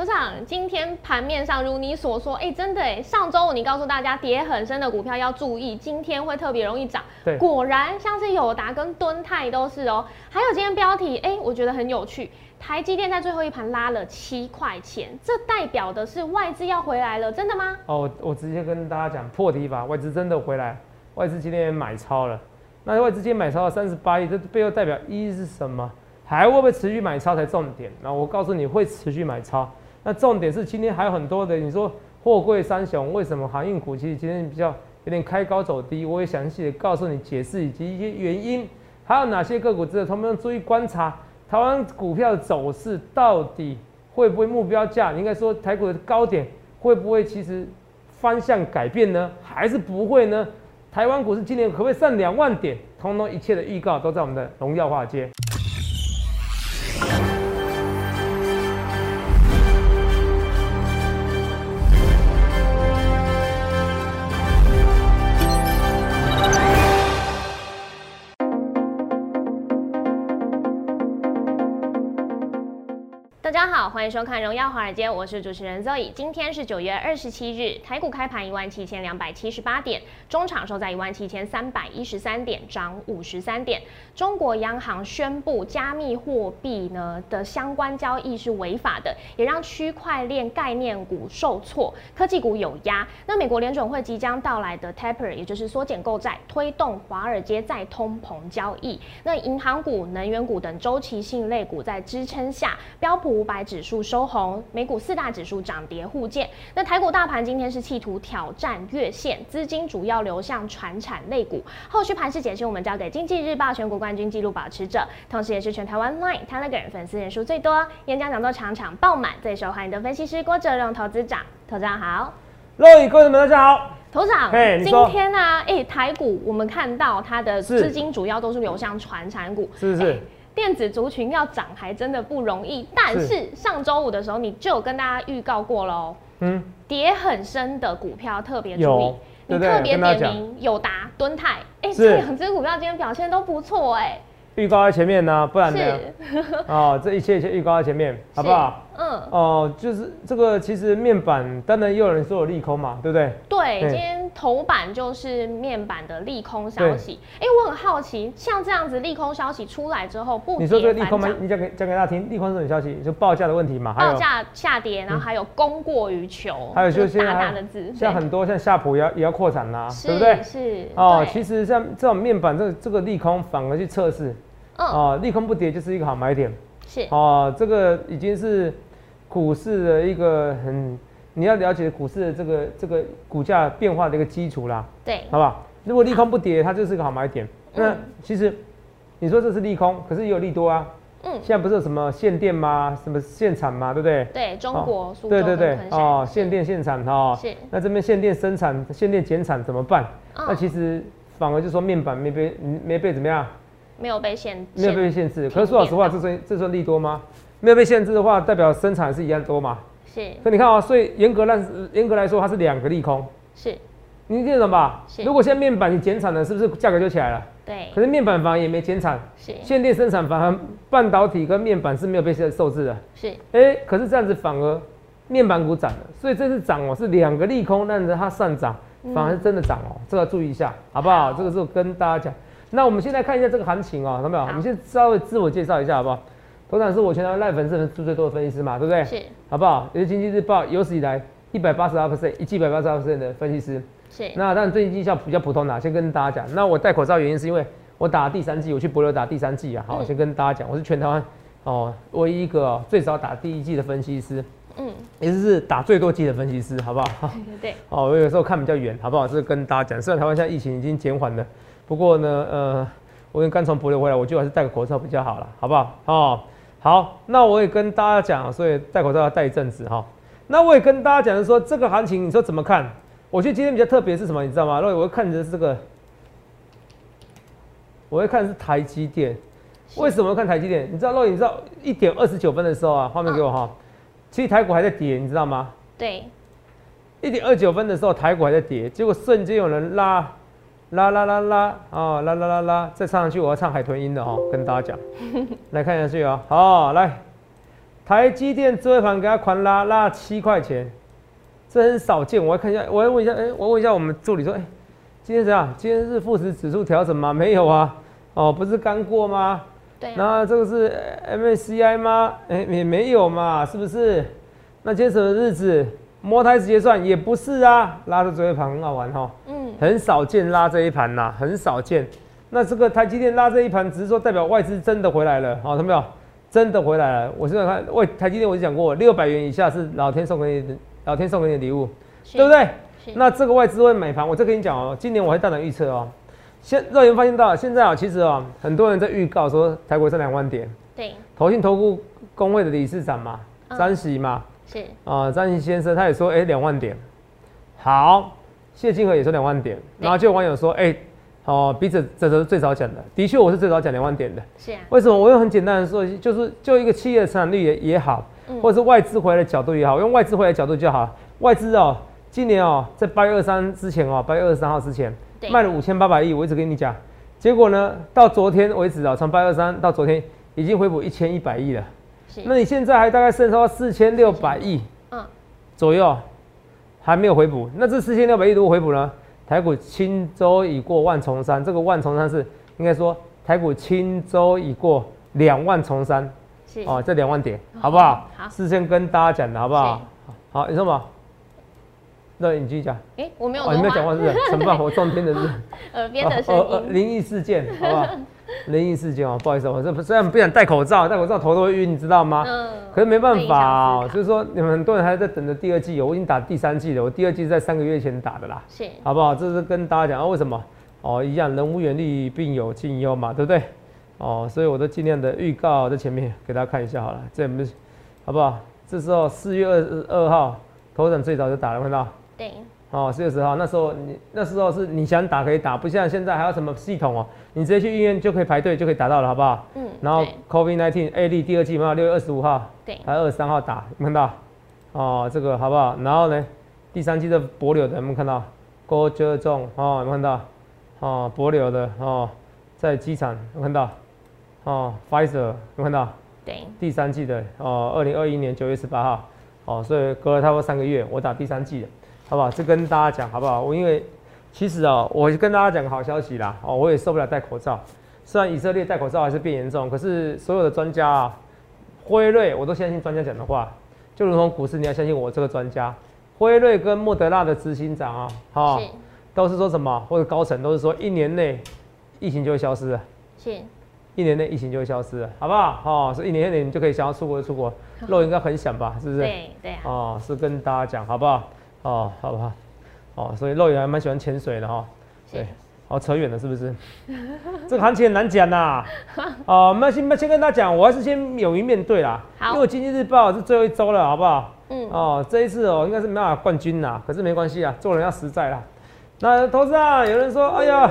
头长，今天盘面上如你所说，哎，真的哎，上周五你告诉大家跌很深的股票要注意，今天会特别容易涨。对，果然像是友达跟敦泰都是哦。还有今天标题，哎，我觉得很有趣，台积电在最后一盘拉了七块钱，这代表的是外资要回来了，真的吗？哦，我直接跟大家讲破题吧，外资真的回来，外资今天买超了。那外资今天买超了三十八亿，这背后代表一是什么？还会不会持续买超才重点？那我告诉你会持续买超。那重点是今天还有很多的，你说货柜三雄为什么航运股其实今天比较有点开高走低？我也详细的告诉你解释以及一些原因，还有哪些个股值得他们注意观察？台湾股票的走势到底会不会目标价？应该说台股的高点会不会其实方向改变呢？还是不会呢？台湾股市今年可不可以上两万点？通通一切的预告都在我们的荣耀化街。欢迎收看《荣耀华尔街》，我是主持人 Zoe。今天是九月二十七日，台股开盘一万七千两百七十八点，中场收在一万七千三百一十三点，涨五十三点。中国央行宣布加密货币呢的相关交易是违法的，也让区块链概念股受挫，科技股有压。那美国联准会即将到来的 Taper，也就是缩减购债，推动华尔街再通膨交易。那银行股、能源股等周期性类股在支撑下，标普五。百指数收红，美股四大指数涨跌互见。那台股大盘今天是企图挑战月线，资金主要流向传产类股。后续盘势解析，我们交给经济日报选股冠军纪录保持者，同时也是全台湾 Line Telegram 粉丝人数最多、演讲讲座场场爆满、最受欢迎的分析师郭哲荣投资长。投资长好，各位观众们大家好。头长，今天呢，哎，台股我们看到它的资金主要都是流向传产股，是不是？电子族群要涨还真的不容易，但是上周五的时候你就有跟大家预告过喽，嗯，跌很深的股票特别注意，你特别点名友达、敦泰，哎，这两只股票今天表现都不错哎。预告在前面呢，不然呢？哦，这一切一切预告在前面，好不好？嗯。哦，就是这个，其实面板当然也有人说有利空嘛，对不对？对，今天头版就是面板的利空消息。哎，我很好奇，像这样子利空消息出来之后，不你说这个利空吗？你讲给讲给大家听，利空是什么消息？就报价的问题嘛，报价下跌，然后还有供过于求，还有就是大大的字，像很多像夏普也要也要扩产啦，对不对？是。哦，其实像这种面板这个这个利空反而去测试。哦，利空不跌就是一个好买点。是哦，这个已经是股市的一个很你要了解股市的这个这个股价变化的一个基础啦。对，好不好？如果利空不跌，它就是一个好买点。那其实你说这是利空，可是也有利多啊。嗯。现在不是有什么限电吗？什么限产吗？对不对？对中国苏对对对哦，限电限产哈。是。那这边限电生产、限电减产怎么办？那其实反而就说面板没被没被怎么样？没有被限，没有被限制。可是说老实话，这算这算利多吗？没有被限制的话，代表生产是一样多嘛？是。所以你看啊，所以严格来严格来说，它是两个利空。是。你记得吧？是。如果现在面板你减产了，是不是价格就起来了？对。可是面板反而也没减产。是。限定生产反而半导体跟面板是没有被受受制的。是。哎，可是这样子反而面板股涨了，所以这次涨哦是两个利空让着它上涨，反而是真的涨哦，这个要注意一下，好不好？这个是跟大家讲。那我们现在看一下这个行情哦，看到没有？我们先稍微自我介绍一下好不好？头场是我全台赖粉丝数最多的分析师嘛，对不对？是，好不好？也是经济日报有史以来一百八十二 percent，一季一百八十二 percent 的分析师。是。那但最近绩效比较普通的，先跟大家讲。那我戴口罩原因是因为我打第三季，我去博流打第三季啊。好，先跟大家讲，我是全台湾哦唯一一个最早打第一季的分析师。嗯。也就是打最多季的分析师，好不好？对 对对。哦，我有时候看比较远，好不好？这是跟大家讲。虽然台湾现在疫情已经减缓了，不过呢，呃。我刚从博流回来，我就还是戴个口罩比较好了，好不好？哦，好，那我也跟大家讲，所以戴口罩要戴一阵子哈。那我也跟大家讲说，这个行情你说怎么看？我觉得今天比较特别是什么，你知道吗？那我会看的是这个，我会看的是台积电。为什么要看台积电？你知道，若你知道一点二十九分的时候啊，画面给我哈。其实台股还在跌，你知道吗？对。一点二九分的时候，台股还在跌，结果瞬间有人拉。啦啦啦啦哦啦啦啦啦，再唱上去我要唱海豚音的哦，跟大家讲，来看下去啊，好来，台积电最后盘给它狂拉，拉七块钱，这很少见。我要看一下，我要问一下，哎、我问一下我们助理说，哎、今天怎样？今天是富时指数调整吗？没有啊，哦，不是刚过吗？对啊，那这个是 MACI 吗？哎、也没有嘛，是不是？那今天什么日子？摸台直接算也不是啊，拉着最后一盘很好玩哈。嗯，很少见拉这一盘呐、很少见。那这个台积电拉这一盘，只是说代表外资真的回来了，好、看到没有？真的回来了。我现在看，外台积电我就讲过，六百元以下是老天送给你的，老天送给你的礼物，是对不？对？那这个外资会买盘，我再跟你讲哦，今年我会大胆预测哦。现肉眼发现到，现在啊，其实啊，很多人在预告说台股上两万点，对，投信投顾工会的理事长嘛，嗯詹喜嘛，是啊，张毅先生他也说，哎、两万点，好，谢金河也是两万点，然后就有网友说，哎、哦，比这这是最早讲的，的确我是最早讲两万点的，是啊，为什么？我用很简单的说，就是就一个企业的成长率也也好，嗯。或者是外资回来的角度也好，用外资回来的角度就好，外资哦，今年哦，在八月二三之前哦，八月二十三号之前对。卖了五千八百亿，我一直跟你讲，结果呢，到昨天为止啊，从八月二三到昨天已经回补一千一百亿了。是，那你现在还大概剩下四千六百亿嗯，左右，还没有回补。那这四千六百亿如果回补呢？台股轻舟已过万重山，这个万重山是应该说台股轻舟已过两万重山是，哦，这两万点好不好？好事先跟大家讲的好不好？好，你说嘛？那你继续讲。哎，我没有哦，你多没有讲话话，是不是？很棒，我撞天的是。耳边的声音，灵异事件，好不好？灵异事件哦，不好意思，我这虽然不想戴口罩，戴口罩头都会晕，你知道吗？嗯，可是没办法哦会影响思考就是说你们很多人还在等着第二季哦，我已经打第三季了，我第二季是在三个月前打的啦，是，好不好？这是跟大家讲啊，为什么？哦，一样，人无远虑，必有近忧嘛，对不对？哦，所以我都尽量的预告在前面给大家看一下好了，这不是好不好？这时候四月二十二号，头等最早就打了，看到？对，哦，四月十号，那时候你那时候是你想打可以打，不像现在还有什么系统哦，你直接去医院就可以排队就可以打到了，好不好？嗯，然后 COVID 1 9 A 例第二季有没有？六月二十五号对，还有二十三号打，有看到？哦，这个好不好？然后呢，第三季的博流的有没有看到？郭遮重哦，有没有看到？哦，博流的哦，在机场有看到？哦，Pfizer 有没有看到？对，第三季的哦，二零二一年九月十八号，哦，所以隔了差不多三个月，我打第三季的，好不好？这跟大家讲好不好？我因为其实哦，我跟大家讲个好消息啦，哦，我也受不了戴口罩，虽然以色列戴口罩还是变严重，可是所有的专家啊，辉瑞我都相信专家讲的话，就如同股市你要相信我这个专家，辉瑞跟莫德纳的执行长啊，哈、是都是说什么或者高层都是说一年内疫情就会消失了。是，一年内疫情就会消失了，好不好？哦，所以一年内你就可以想要出国就出国，肉应该很想吧，是不是？对对啊，哦，是跟大家讲，好不好？哦，好不好？哦，所以肉也还蛮喜欢潜水的哈、是对，哦，扯远了是不是？这个行情很难讲呐。哦，那先那先跟大家讲，我还是先勇于面对啦。好因为经济日报是最后一周了，好不好？嗯，哦，这一次哦，应该是没办法冠军啦，可是没关系啊，做人要实在啦。那投资啊，有人说，哎呀，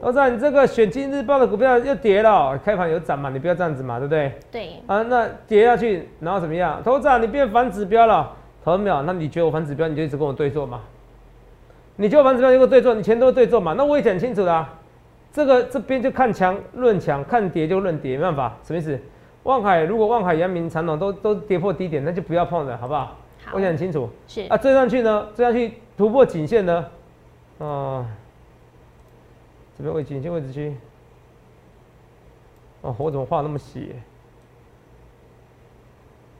投资啊，你这个选经济日报的股票又跌了，开盘有涨嘛，你不要这样子嘛，对不对？对，啊，那跌下去，然后怎么样？投资啊，你变反指标了，投没有？那你觉得我反指标，你就一直跟我对坐嘛？你觉得我反指标就跟我对做，你钱都是对做嘛？那我也讲清楚啦、这个这边就看强论强，看跌就论跌，没办法，什么意思？望海如果望海、阳明、长隆都都跌破低点，那就不要碰了，好不好？好我讲很清楚是啊，追上去呢，追上去突破颈线呢，啊、这边位颈线位置区，哦，我怎么画那么斜？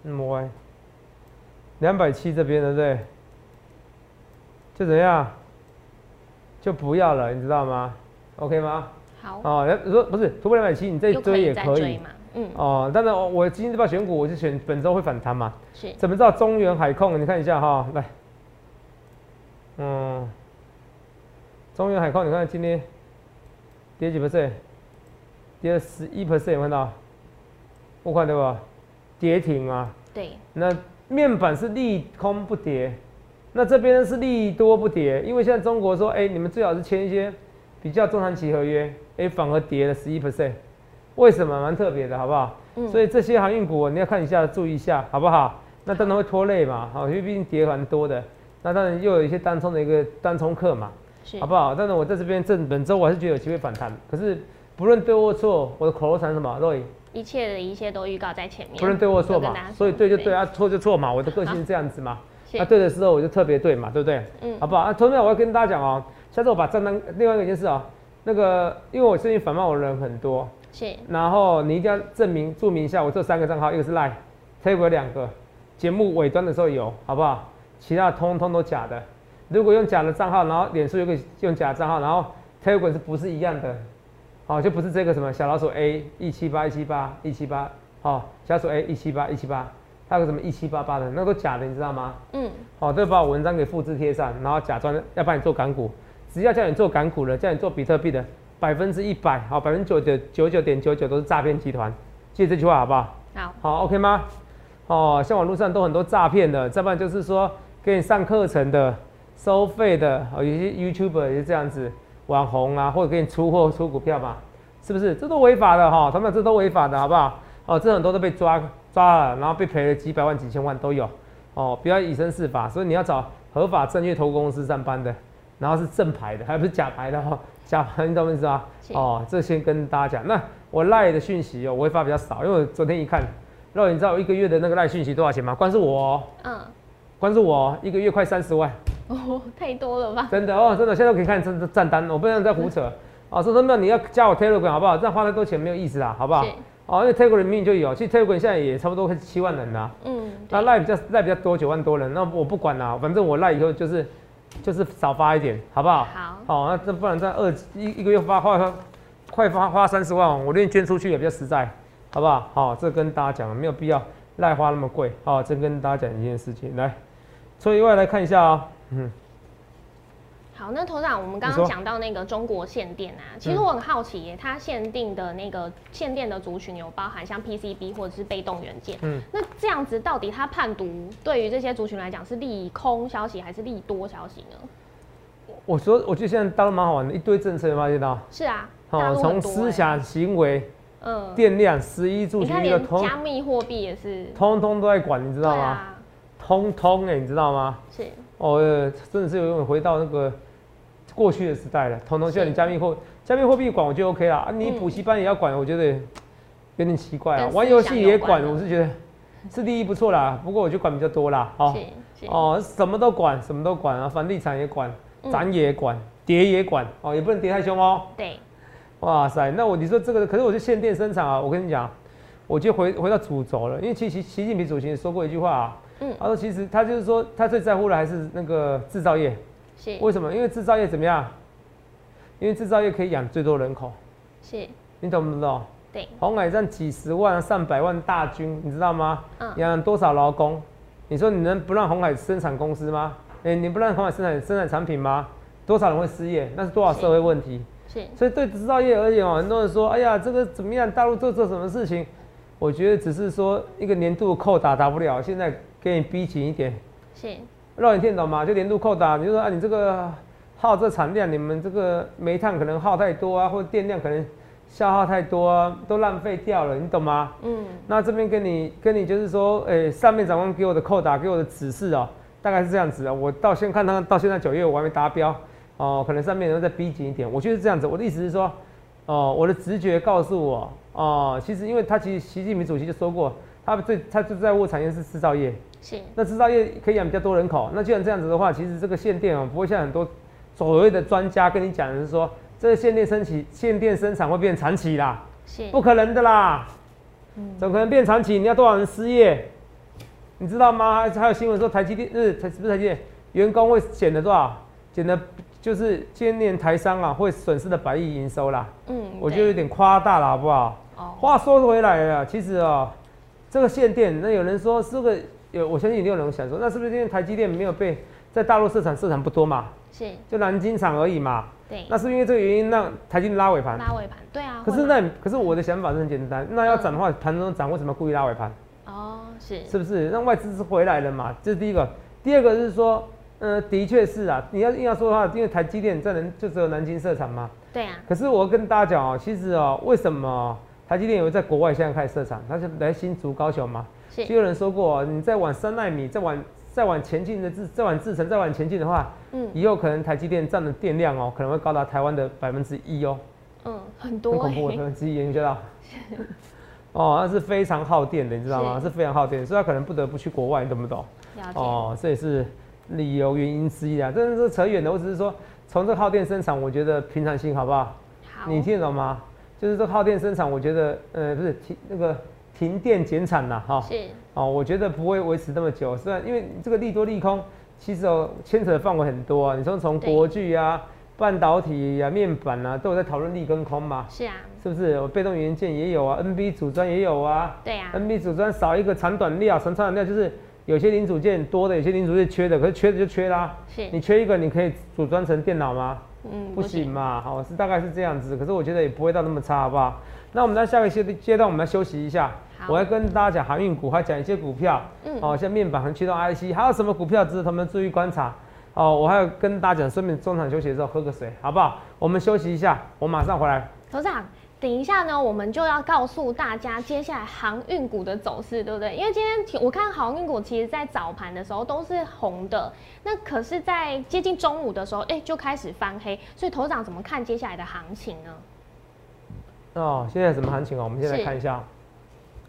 那么歪，两百七这边对不对？就怎样？就不要了，你知道吗？OK 吗？好，哦，要说不是突破两百七，你再追也可以。嘛，嗯，哦，但是我我今天这把选股，我就选本周会反弹嘛。是怎么知道中原海控？你看一下哈，来，嗯，中原海控，你看今天跌几 percent？跌了十一 percent，有看到？我看对吧？跌停啊。对，那面板是利空不跌，那这边是利多不跌，因为现在中国说，哎、你们最好是签一些比较中长期合约，哎、反而跌了十一 percent，为什么？蛮特别的，好不好？嗯，所以这些航运股你要看一下，注意一下，好不好？那当然会拖累嘛，好，因为毕竟跌蛮多的，那当然又有一些单冲的一个单冲客嘛，是好不好？但是我在这边正本周我还是觉得有机会反弹，可是不论对或错，我的口头禅是什么？若一切的一切都预告在前面，不能对或错嘛所以对就对啊，错就错嘛，我的个性是这样子嘛。是那对的时候我就特别对嘛，对不对？嗯好不好？啊，同样我要跟大家讲哦，下次我把账单另外一个件事哦，那个因为我最近反骂我的人很多，是然后你一定要证明注明一下我这三个账号，一个是 Line、Telegram 两个，节目尾端的时候有，好不好？其他通通都假的。如果用假的账号，然后脸书有个用假的账号，然后 Telegram 是不是一样的？好，就不是这个什么小老鼠 A 一七八一七八一七八，好，小老鼠 A 一七八一七八，还有个什么一七八八的，那都假的，你知道吗？嗯好，都把我文章给复制贴上，然后假装要帮你做港股，只要叫你做港股的，叫你做比特币的，百分之一百，好，百分之九九九九点九九都是诈骗集团，记得这句话好不好？好好，OK 吗？哦，像网络上都很多诈骗的，再不然就是说给你上课程的、收费的，哦，有些 YouTuber 也是这样子，网红啊，或者给你出货出股票嘛，是不是？这都违法的哈，他们这都违法的，好不好？哦，这很多都被抓抓了，然后被赔了几百万、几千万都有。哦，不要以身试法，所以你要找合法正确投顾公司上班的，然后是正牌的，还不是假牌的哈、假牌你懂我意思吧？哦，这先跟大家讲。那我赖的讯息哦，我会发比较少，因为我昨天一看，肉，你知道我一个月的那个赖讯息多少钱吗？光是我、哦，嗯，光是我哦一个月快三十万，哦，太多了吧？真的哦，真的，现在都可以看这这账单，我不能再胡扯。哦，说真的，你要加我 Telegram 好不好？这样花太多钱没有意思啦，好不好是？哦，因为 Telegram 明明就有，其实 Telegram 现在也差不多快七万人啦。嗯，那对赖比较赖比较多，九万多人，那我不管啦，反正我赖以后就是就是少发一点，好不好？好，哦，那这不然在二一一个月发花花快发花三十万，我愿意捐出去也比较实在，好不好？好，这跟大家讲，没有必要赖花那么贵。好，这跟大家讲一件事情，来，所以外来看一下啊、嗯，好，那头长，我们刚刚讲到那个中国限电啊，其实嗯我很好奇耶，它限定的那个限电的族群有包含像 PCB 或者是被动元件，嗯那这样子到底它判读对于这些族群来讲是利空消息还是利多消息呢？我说我觉得现在大陆蛮好玩的，一堆政策有发现到？是啊，大哦，从思想、行为、嗯，电量、十一住你看连行一个通加密货币也是，通通都在管，你知道吗？啊，通通哎、你知道吗？是，哦，呃真的是有种回到那个过去的时代了。统统叫你加密货加密货币管，我就 OK 了啊。你嗯补习班也要管，我觉得 有点奇怪啊跟。玩游戏也管，我是觉得 是利益不错啦。不过我就管比较多啦。哦是是，哦，什么都管，什么都管啊，房地产也管，嗯涨也管，跌也管。哦，也不能跌太凶哦。对，哇塞，那我你说这个，可是我是限电生产啊。我跟你讲，我就回回到主轴了，因为其实习近平主席也说过一句话啊。嗯，他说其实他就是说他最在乎的还是那个制造业。是为什么？因为制造业怎么样？因为制造业可以养最多人口，是，你懂不懂？对，红海占几十万、上百万大军，你知道吗？嗯，养多少劳工？你说你能不让红海生产公司吗？哎、你不让红海生产生产产品吗？多少人会失业？那是多少社会问题？是，所以对制造业而言哦，很多人说，哎呀，这个怎么样？大陆做做什么事情？我觉得只是说一个年度扣打打不了，现在给你逼紧一点，是，让你听懂吗？就年度扣打，比如说啊，你这个耗这产量，你们这个煤炭可能耗太多啊，或者电量可能消耗太多啊，都浪费掉了，你懂吗？嗯，那这边跟你跟你就是说，诶、上面长官给我的扣打，给我的指示哦，大概是这样子啊。我到现在看他到现在九月我还没达标哦，可能上面人再逼紧一点。我觉得是这样子，我的意思是说，哦，我的直觉告诉我，哦，其实因为他其实习近平主席就说过，他最他最在乎产业是制造业。是，那制造业可以养比较多人口，那既然这样子的话，其实这个限电哦，不会像很多所谓的专家跟你讲的是说，这个限电升起，限电生产会变长期啦，是，不可能的啦，嗯怎么可能变长期？你要多少人失业？你知道吗？还还有新闻说台积电，呃，台是不是台积电，员工会减了多少？减的就是今年台商啊会损失的百亿营收啦，嗯，我觉得有点夸大了，好不好？哦，话说回来了，其实啊、这个限电，那有人说这个有，我相信一定有人想说，那是不是因为台积电没有被在大陆市场市场不多嘛，是，就南京厂而已嘛？对，那是因为这个原因让台积电拉尾盘？拉尾盘，对啊，可是那可是我的想法是很简单，那要涨的话，盘中涨为什么故意拉尾盘？哦，是，是不是？让外资是回来了嘛？这是第一个。第二个是说，呃，的确是啊，你要硬要说的话，因为台积电在南就只有南京设厂嘛。对啊，可是我跟大家讲哦，其实哦，为什么台积电有在国外现在开始设厂？它是来新竹、高雄嘛。是，就有人说过哦，你再往三纳米，再往再往前进的制，再往制程，再往前进的话，嗯以后可能台积电占的电量哦，可能会高达台湾的百分之一哦，嗯，很多很恐怖，百欸，分之一，你知道？哦，那是非常耗电的，你知道吗？是是非常耗电，所以他可能不得不去国外，你懂不懂？哦，这也是理由原因之一啊。真的是扯远了，我只是说从这耗电生产，我觉得平常心好不好？好，你听得懂吗？就是这耗电生产，我觉得呃不是停那个停电减产呐哈。是哦，我觉得不会维持那么久，虽然因为这个利多利空，其实哦牵扯的范围很多啊。你说从对国巨啊、半导体啊、面板啊，都有在讨论利跟空嘛，是啊，是不是？我被动元件也有啊，NB 组装也有啊。对啊，NB 组装少一个长短料，长长短料就是有些零组件多的，有些零组件缺的，可是缺的就缺啦。是你缺一个，你可以组装成电脑吗？嗯不行嘛，好是大概是这样子，可是我觉得也不会到那么差，好不好？那我们在下个阶阶段，我们来休息一下。好我要跟大家讲航运股，还讲一些股票，嗯哦，像面板和驱动 IC，还有什么股票值得他们注意观察？哦，我还要跟大家讲，顺便中场休息的时候喝个水，好不好？我们休息一下，我马上回来。头长，等一下呢，我们就要告诉大家接下来航运股的走势，对不对？因为今天我看航运股其实在早盘的时候都是红的，那可是，在接近中午的时候，哎、就开始翻黑，所以头长怎么看接下来的行情呢？哦，现在什么行情哦？我们现在看一下。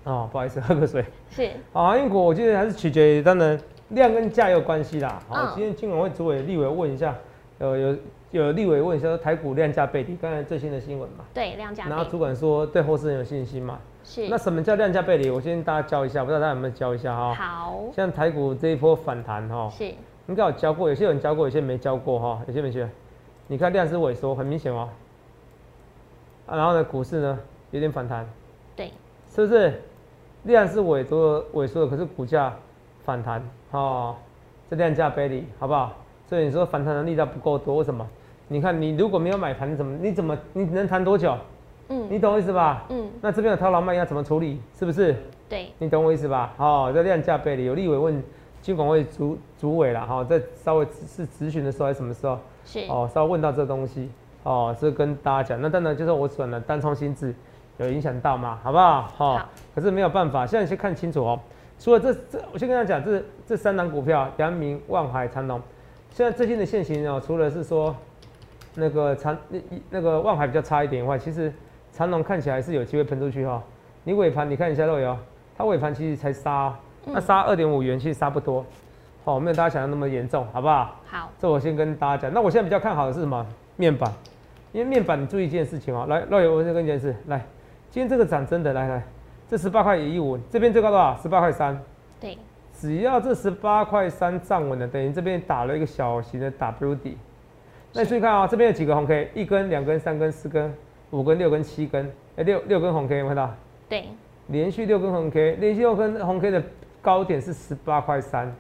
哦，不好意思，喝个水。是啊，英国我觉得还是取决于当然量跟价有关系啦。好，嗯今天金管会主委立委问一下，有有有立委问一下说台股量价背离，刚才最新的新闻嘛。对量价然后主管说对后市很有信心嘛。是那什么叫量价背离？我先大家教一下，不知道大家有没有教一下哈。好像台股这一波反弹哈，是应该有教过，有些人教过，有些没教过哈，有些没学。你看量是萎缩，很明显哦。啊，然后呢，股市呢有点反弹，对是不是？量是萎缩萎缩的，可是股价反弹哦，这量价背离，好不好？所以你说反弹的力道不够多，为什么？你看你如果没有买盘，你怎么你怎么你能弹多久？嗯你懂我意思吧？嗯那这边有套牢卖压怎么处理？是不是？对你懂我意思吧？哦，这量价背离，有立委问金管会主主委了，哈、在稍微是咨询的时候还是什么时候？是哦，稍微问到这东西，哦，是跟大家讲。那当然就是我选了单冲心智有影响到吗，好不好？哦，好可是没有办法，现在先看清楚哦。除了这这，我先跟大家讲，这这三档股票，阳明、万海、长隆，现在最近的现形哦，除了是说那个长那那个万海比较差一点以外，其实长隆看起来是有机会喷出去哈、哦。你尾盘你看一下肉油，它尾盘其实才杀哦、那杀二点五元，其实杀不多，哦，没有大家想象那么严重，好不好？好这我先跟大家讲。那我现在比较看好的是什么？面板，因为面板你注意一件事情哦、来，肉友，我先跟你讲一件事，来，今天这个涨真的，来来，这十八块一五，这边最高多少？十八块三。对只要这十八块三站稳了，等于这边打了一个小型的 W 底。那你注意看啊、这边有几个红 K，一根、两根、三根、四根、五根、六根、七根，哎、六六根红 K 有看到？对连续六根红 K，连续六根红 K 的高点是十八块三，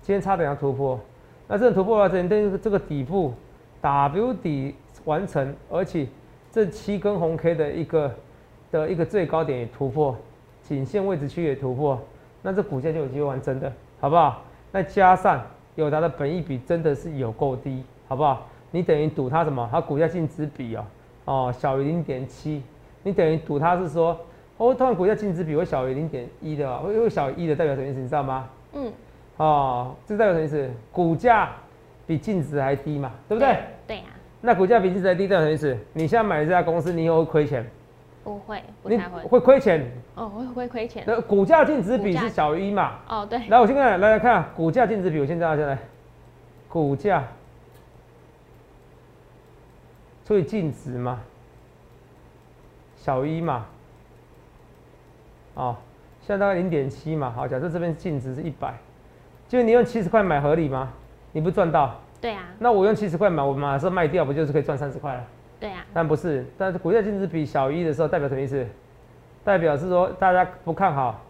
今天差点要突破。那这种突破的话，等于这个底部 W 底完成，而且这七根红 K 的一个的一个最高点也突破，颈线位置区也突破，那这股价就有机会完真的，好不好？那加上友达的本益比真的是有够低，好不好？你等于赌它什么？它股价净值比哦，哦小于零点七，你等于赌它是说，哦，突然股价净值比会小于零点一的哦，会会小于一的代表什么意思？你知道吗？嗯哦，这代表什么意思？股价比净值还低嘛，对不对？对呀、那股价比净值还低代表什么意思？你现在买这家公司，你以后会亏钱，不会不你太会。会亏钱。哦会会亏钱。那股价净值比是小于一嘛？哦对。来，我先看，来来看股价净值比，我先叫大家来，股价。除以净值嘛，小于一嘛，哦，现在大概零点七嘛，好，假设这边净值是一百，就是你用七十块买合理吗？你不赚到，对啊。那我用七十块买，我马上卖掉，不就是可以赚三十块了？对啊但不是，但是股价净值比小于一的时候，代表什么意思？代表是说大家不看好，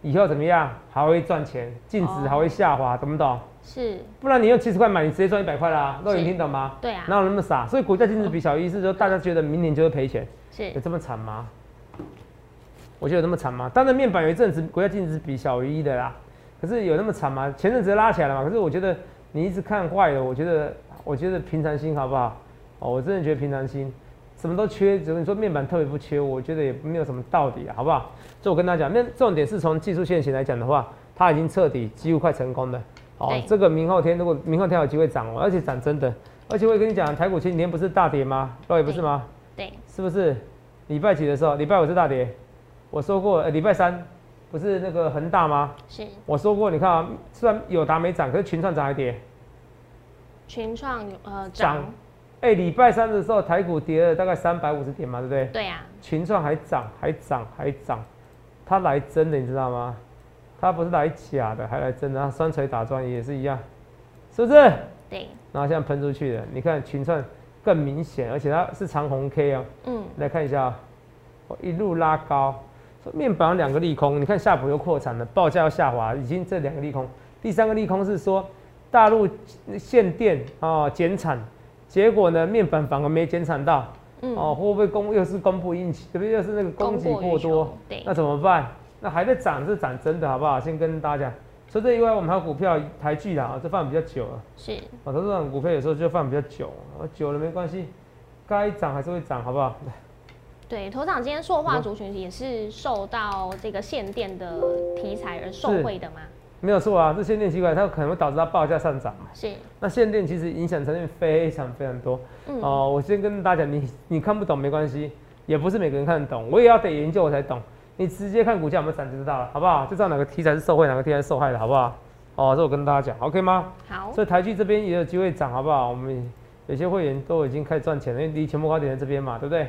以后怎么样还会赚钱，净值还会下滑，懂不懂？是不然你用七十块买，你直接赚一百块啦，肉眼是听懂吗？对啊哪有那么傻？所以股价净值比小于一是说大家觉得明年就会赔钱，是有这么惨吗？我觉得有那么惨吗？当然面板有一阵子股价净值比小于一的啦，可是有那么惨吗？前阵子拉起来了嘛，可是我觉得你一直看坏了，我觉得我觉得平常心好不好？哦，我真的觉得平常心，什么都缺，只是你说面板特别不缺，我觉得也没有什么道理啊，好不好？所以我跟大家讲，那重点是从技术线型来讲的话，它已经彻底几乎快成功了。哦，这个明后天如果明后天有机会涨哦，而且涨真的，而且我也跟你讲，台股前几天不是大跌吗？各位不是吗？对是不是？礼拜几的时候？礼拜五是大跌，我说过，呃礼拜三不是那个恒大吗？是我说过，你看啊，虽然友达没涨，可是群创涨还跌。群创呃涨涨，哎，礼拜三的时候台股跌了大概三百五十点嘛，对不对？对呀、群创还涨，还涨，还涨，它来真的，你知道吗？它不是来假的，还来真的。它双锤打桩也是一样，是不是？对，然后现在喷出去了，你看群创更明显，而且它是长红 K 哦。嗯，来看一下啊，我一路拉高，说面板有两个利空，你看夏普又扩产了，报价要下滑，已经这两个利空。第三个利空是说大陆限电啊减产，结果呢面粉反而没减产到，嗯哦会不会供又是供不应求，对不对？又是那个供给过多，对那怎么办？那还在涨是涨真的好不好？先跟大家讲，除了这以外，我们还有股票台剧啦，啊这放比较久了。是啊，投资这种股票有时候就放比较久，啊久了没关系，该涨还是会涨，好不好？对，头长今天塑化嗯族群也是受到这个限电的题材而受惠的吗？没有错啊，这限电奇怪，它可能会导致它报价上涨嘛。是，那限电其实影响层面非常非常多。嗯，哦、我先跟大家讲，你你看不懂没关系，也不是每个人看得懂，我也要得研究我才懂。你直接看股价有没有涨就知道了，好不好？就知道哪个题材是受惠，哪个题材是受害的，好不好？哦，这我跟大家讲，OK 吗？好，所以台剧这边也有机会涨，好不好？我们有些会员都已经开始赚钱了，因为离全部高点在这边嘛，对不对？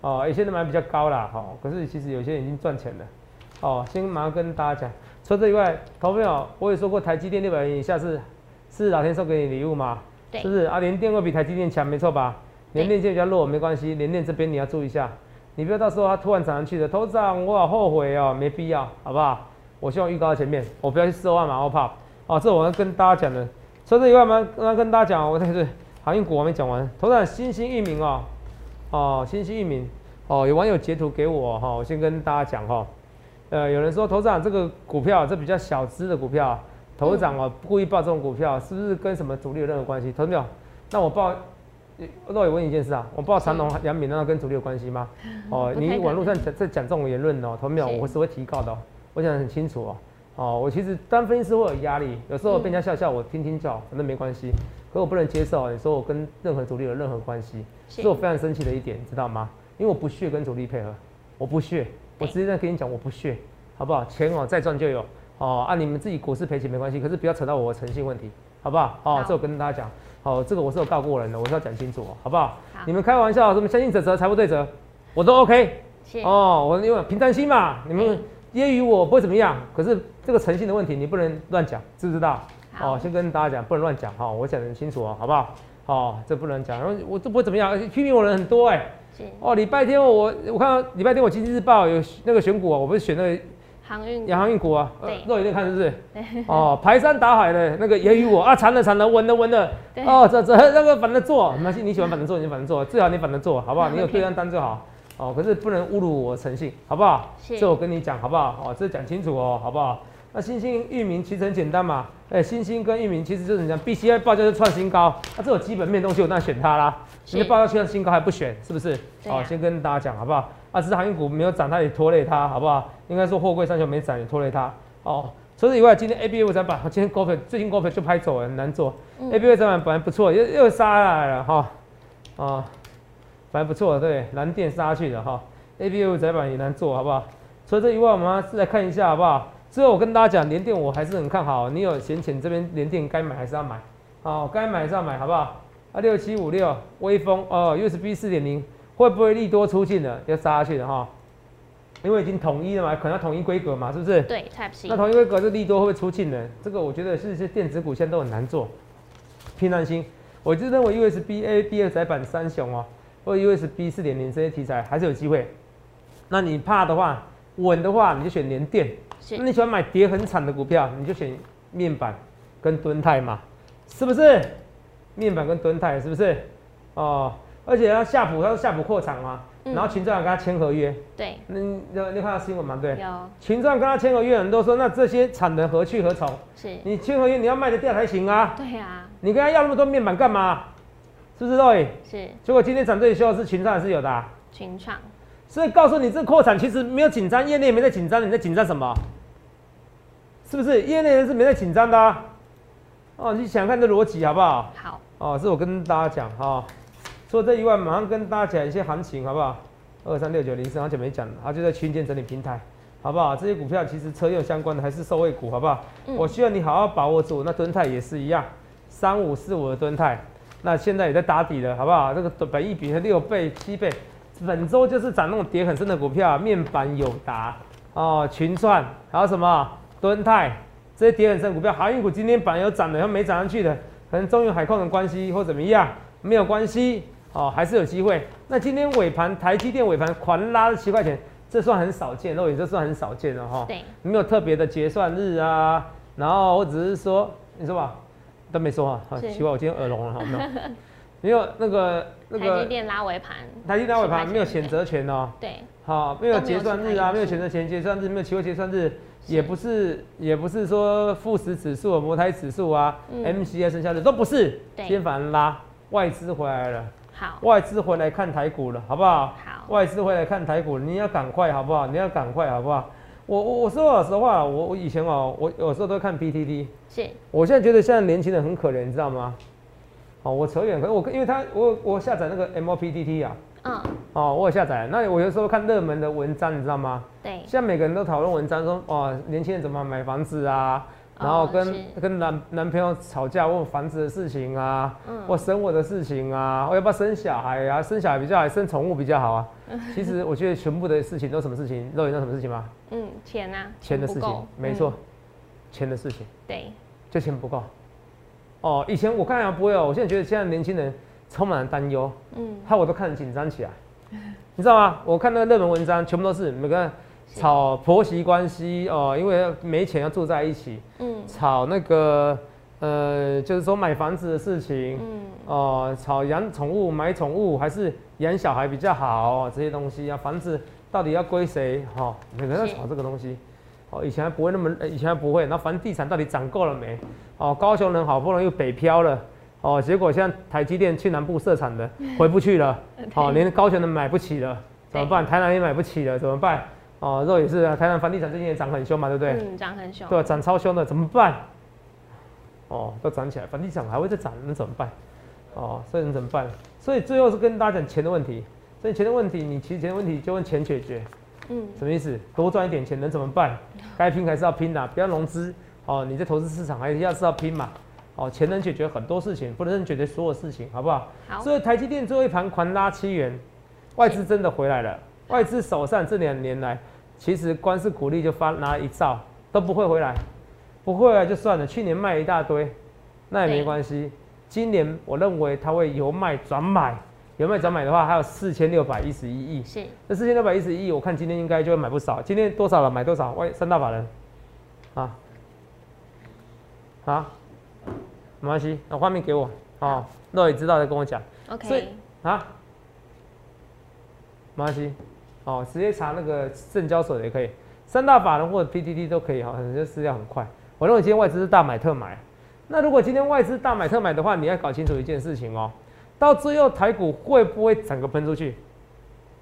哦，有些人买比较高啦，哈、可是其实有些人已经赚钱了。哦，先马上跟大家讲，除了这以外，投朋友我也说过，台积电六百元以下是是老天送给你礼物嘛，对是不是啊？联电会比台积电强，没错吧？联电现在比较弱，没关系，联电这边你要注意一下，你不要到时候它突然涨上去的，头涨我好后悔哦，没必要，好不好？我希望预告在前面，我不要去四万马后怕。哦，这我要跟大家讲的。除了这以外，嘛，刚刚跟大家讲，我这是航运股我还没讲完。头涨新兴域名哦，哦，新兴域名哦，有网友截图给我哈、我先跟大家讲哈、呃，有人说头涨这个股票，这比较小资的股票，头涨哦，故意报这种股票，是不是跟什么主力有任何关系？投没有？那我报，那我问你一件事啊，我报长隆、杨敏，难道跟主力有关系吗？哦，你网络上讲在讲这种言论哦，投没有？我是会提告的、哦，我讲得很清楚哦。哦，我其实当分析师会有压力，有时候被人家笑笑，我听听就好，反正没关系。可我不能接受你说我跟任何主力有任何关系，是是我非常生气的一点，你知道吗？因为我不屑跟主力配合，我不屑，我直接在跟你讲，我不屑，好不好？钱哦再赚就有哦，啊你们自己股市赔钱没关系，可是不要扯到我的诚信问题，好不好？哦，这我跟大家讲，好，这个我是有告过人的，我是要讲清楚哦，好不好？好你们开玩笑，什么相信者责，财务对折，我都 OK，哦，我因为平常心嘛，你们嗯揶揄我不会怎么样，可是这个诚信的问题你不能乱讲，知不知道？好哦，先跟大家讲，不能乱讲哈，我讲得很清楚哦，好不好？哦，这不能讲，然后我这不会怎么样，批评我人很多哎、是哦，礼拜天我我看到礼拜天我经济日报有那个选股啊，我不是选那个航运洋航运股啊，肉眼在看是不是？哦，排山倒海的那个揶揄我啊，惨了惨了，稳了稳了，对哦，这这那个反着做，没关系，你喜欢反着做你就反着做，最好你反着做，好不好？你有对账单就好。哦，可是不能侮辱我诚信，好不好？是这我跟你讲，好不好？哦，这讲清楚哦，好不好？那新兴域名其实很简单嘛，哎、新兴跟域名其实就是讲 BCI 报价是创新高，那、这有基本面的东西我当然选它啦。是你的报价创新高还不选，是不是？好啊先跟大家讲好不好？啊，只是航运股没有涨，它也拖累它，好不好？应该说货柜三雄没涨也拖累它。哦，除此以外，今天 A B U 展板，今天股票最近股票就拍走了，很难做。嗯 A B U 展板本来不错，又又杀下来了哈，啊，本来不错，对，蓝电杀去了哈。A B U 窄板也难做，好不好？除了这以外，我们还是来看一下好不好？最后我跟大家讲，联电我还是很看好，你有闲钱这边联电该买还是要买，好，该买还是要买，好不好？啊，六七五六微风哦，USB 四点零会不会利多出尽了？要杀下去的哈，因为已经统一了嘛，可能要统一规格嘛，是不是？对 Type C 那统一规格这利多会不会出尽呢？这个我觉得是是电子股现在都很难做，偏难心。我就认为 USB A B 二载板三雄哦，或者 USB 四点零这些题材还是有机会。那你怕的话，稳的话你就选联电。是那你喜欢买跌很惨的股票，你就选面板跟敦泰嘛，是不是？面板跟敦泰是不是？哦，而且他夏普，他是夏普扩厂嘛，嗯然后群众跟他签合约，对那你你看到新闻吗？对，有群众跟他签合约，很多说那这些产能何去何从？是，你签合约你要卖得掉才行啊！对啊你跟他要那么多面板干嘛？是不是对？是结果今天涨最凶的是群创还是有的啊、群创所以告诉你，这扩产其实没有紧张，业内也没在紧张，你在紧张什么？是不是？业内人是没在紧张的、啊。哦，你想想看这逻辑好不好？好哦，这我跟大家讲哈、除了这一万，马上跟大家讲一些行情好不好？二三六九零四，好久没讲了，它就在区间整理平台，好不好？这些股票其实车用相关的还是受惠股，好不好？嗯我希望你好好把握住。那敦泰也是一样，三五四五的敦泰，那现在也在打底了，好不好？这个本益比是六倍、七倍，本周就是涨那种跌很深的股票，面板友达哦、群创，还有什么敦泰这些跌很深的股票，航运股今天本来有涨的，又没涨上去的，可能中原海控的关系或怎么样，没有关系哦，还是有机会。那今天尾盘台积电尾盘狂拉了七块钱，这算很少见，肉眼这算很少见的哈。对，没有特别的结算日啊，然后我只是说，你说吧，都没说啊，好奇怪，我今天耳聋了，好没有？没有那个那台积个电拉尾盘，台积电尾10块钱盘没有选择权哦，对，好，没有结算日啊，都没有选择权结算日，没有期货结算日，也不是也不是说富时指数、摩台指数啊、嗯 MCI 剩下的都不是，对今天反而拉，外资回来了，好，外资回来看台股了，好不好？好，外资回来看台股，你要赶快好不好？你要赶快好不好？我我我说老实话，我我以前哦，我有时候都看 PTT，是，我现在觉得现在年轻人很可怜，你知道吗？哦，我扯远，可是我因为他我我下载那个 MOPTT 啊，嗯，哦，我有下载，那我有时候看热门的文章，你知道吗？对，现在每个人都讨论文章说，哦，年轻人怎么买房子啊，然后哦跟、是跟男男朋友吵架问房子的事情啊，嗯或生我的事情啊，我要不要生小孩啊？生小孩比较好，生宠物比较好啊？其实我觉得全部的事情都什么事情？肉眼知道什么事情吗？嗯，钱啊，钱的事情，没错嗯，钱的事情，对，就钱不够。哦，以前我看还不会哦，我现在觉得现在年轻人充满了担忧，嗯，害我都看得紧张起来。你知道吗？我看那个热门文章，全部都是每个人是吵婆媳关系哦，因为没钱要住在一起，嗯，吵那个呃，就是说买房子的事情，嗯，哦，炒养宠物、买宠物还是养小孩比较好、哦、这些东西啊，房子到底要归谁？哈、哦，每个人在是吵这个东西。哦，以前还不会那么，呃以前还不会。那房地产到底涨够了没？哦，高雄人好不容易又北漂了，哦，结果现在台积电去南部设厂的回不去了，哦，连高雄人买不起了，怎么办？台南也买不起了，怎么办？哦，肉也是啊，台南房地产最近也涨很凶嘛，对不对？嗯，涨很凶，对啊，涨超凶的，怎么办？哦，都涨起来，房地产还会再涨，那怎么办？哦，所以你怎么办？所以最后是跟大家讲钱的问题。所以钱的问题，你其实钱的问题就用钱解决，嗯，什么意思？多赚一点钱能怎么办？该拼还是要拼的、不要融资。哦，你在投资市场还是要是要拼嘛。哦，钱能解决很多事情，不能解决所有事情，好不好？好，所以台积电最后一盘狂拉七元，外资真的回来了。外资手上这两年来，其实光是股利就发拿一兆，都不会回来，不会回来就算了。去年卖一大堆，那也没关系。今年我认为它会由卖转买，由卖转买的话，还有四千六百一十一亿。是，这四千六百一十一亿，我看今天应该就会买不少。今天多少了？买多少？外三大法人，啊，啊，没关系，把画面给我哦，那也知道再跟我讲。所以 OK，啊，没关系，哦，直接查那个证交所也可以，三大法人或者 PTT 都可以哈，很多资料很快。我认为今天外资是大买特买，那如果今天外资大买特买的话，你要搞清楚一件事情哦，到最后台股会不会整个喷出去？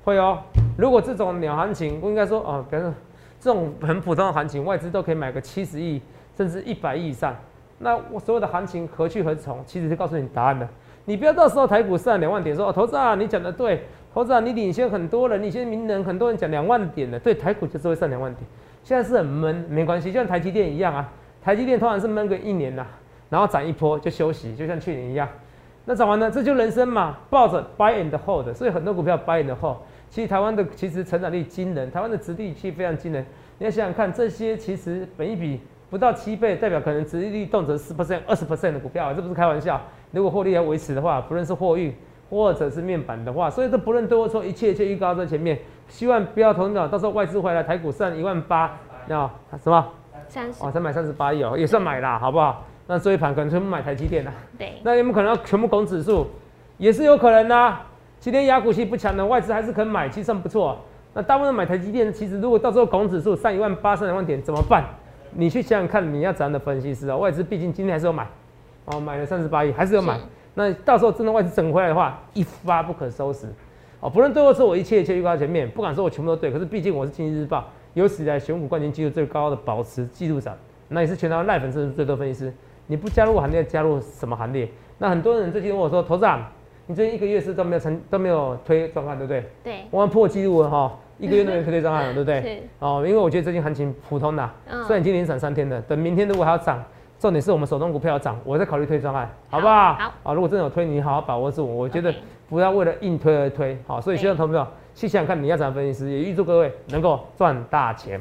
会哦。如果这种鸟行情，我应该说哦，比如说这种很普通的行情，外资都可以买个七十亿甚至一百亿以上，那我所有的行情何去何从？其实就告诉你答案了。你不要到时候台股上两万点说哦，投资啊，你讲的对，投资啊，你领先很多人，你先名人，很多人讲两万点的，对，台股就是会上两万点。现在是很闷，没关系，就像台积电一样啊，台积电通常是闷个一年呐、然后涨一波就休息，就像去年一样。那涨完了，这就人生嘛，抱着 buy and hold，所以很多股票 buy and hold。其实台湾的其实成长力惊人，台湾的殖利率非常惊人。你要想想看，这些其实本一比不到七倍，代表可能殖利率动辄十 percent、二十 percent 的股票，这不是开玩笑。如果获利要维持的话，不论是货运或者是面板的话，所以这不论对或错，一切一切预告在前面。希望不要头脑，到时候外资回来，台股上一万八，那什么三十哦，才买三十八亿哦，也算买啦，好不好？那这一盘可能全部买台积电啦。对，那有没有可能要全部拱指数？也是有可能呐、今天雅股期不强的，外资还是肯买，其实算不错。那大部分买台积电，其实如果到时候拱指数上一万八、上两万点怎么办？你去想想看，你要怎样的分析师啊？外资毕竟今天还是有买，哦，买了三十八亿，还是有买。那到时候真的外资整回来的话，一发不可收拾。哦，不论对或错，我一切一切预告在前面，不敢说我全部都对，可是毕竟我是经济日报有史以来选股冠军记录最高的保持记录长，那也是全台湾赖粉丝最多分析师。你不加入我行列，加入什么行列？那很多人最近问我说，头长，你最近一个月是都没有成都没有推专案，对不对？对，我们破纪录了哈，一个月都没有推推专案了，对不对？是，哦，因为我觉得最近行情普通的，嗯虽然已经连涨三天了，等明天如果还要涨，重点是我们手中股票要涨，我再考虑推专案，好不好？好啊，如果真的有推，你好好把握住，我觉得不要为了硬推而推，好，所以希望投朋友去想想看你要怎样分析师，也预祝各位能够赚大钱。